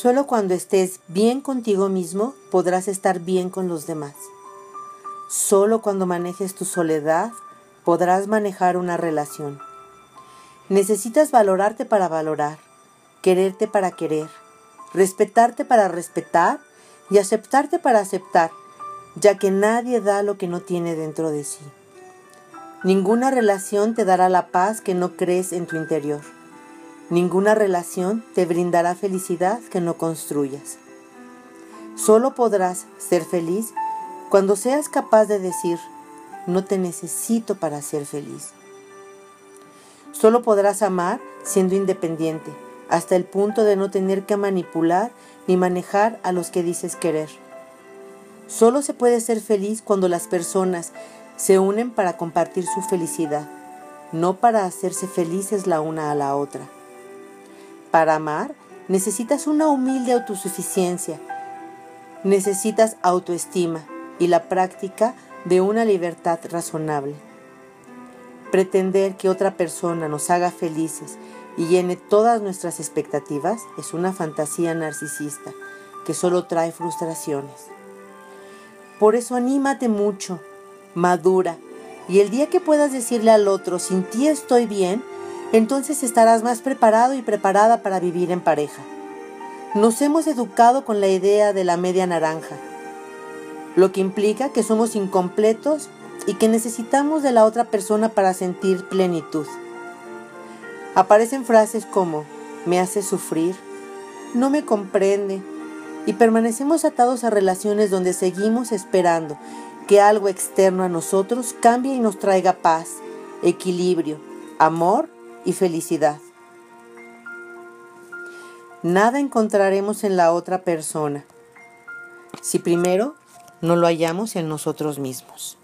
Solo cuando estés bien contigo mismo podrás estar bien con los demás. Solo cuando manejes tu soledad podrás manejar una relación. Necesitas valorarte para valorar, quererte para querer, respetarte para respetar y aceptarte para aceptar, ya que nadie da lo que no tiene dentro de sí. Ninguna relación te dará la paz que no crees en tu interior. Ninguna relación te brindará felicidad que no construyas. Solo podrás ser feliz cuando seas capaz de decir, no te necesito para ser feliz. Solo podrás amar siendo independiente, hasta el punto de no tener que manipular ni manejar a los que dices querer. Solo se puede ser feliz cuando las personas se unen para compartir su felicidad, no para hacerse felices la una a la otra. Para amar, necesitas una humilde autosuficiencia, necesitas autoestima y la práctica de una libertad razonable. Pretender que otra persona nos haga felices y llene todas nuestras expectativas es una fantasía narcisista que solo trae frustraciones. Por eso anímate mucho, madura, y el día que puedas decirle al otro, sin ti estoy bien, entonces estarás más preparado y preparada para vivir en pareja. Nos hemos educado con la idea de la media naranja, lo que implica que somos incompletos y que necesitamos de la otra persona para sentir plenitud. Aparecen frases como me hace sufrir, no me comprende, y permanecemos atados a relaciones donde seguimos esperando que algo externo a nosotros cambie y nos traiga paz, equilibrio, amor y felicidad. Nada encontraremos en la otra persona si primero no lo hallamos en nosotros mismos.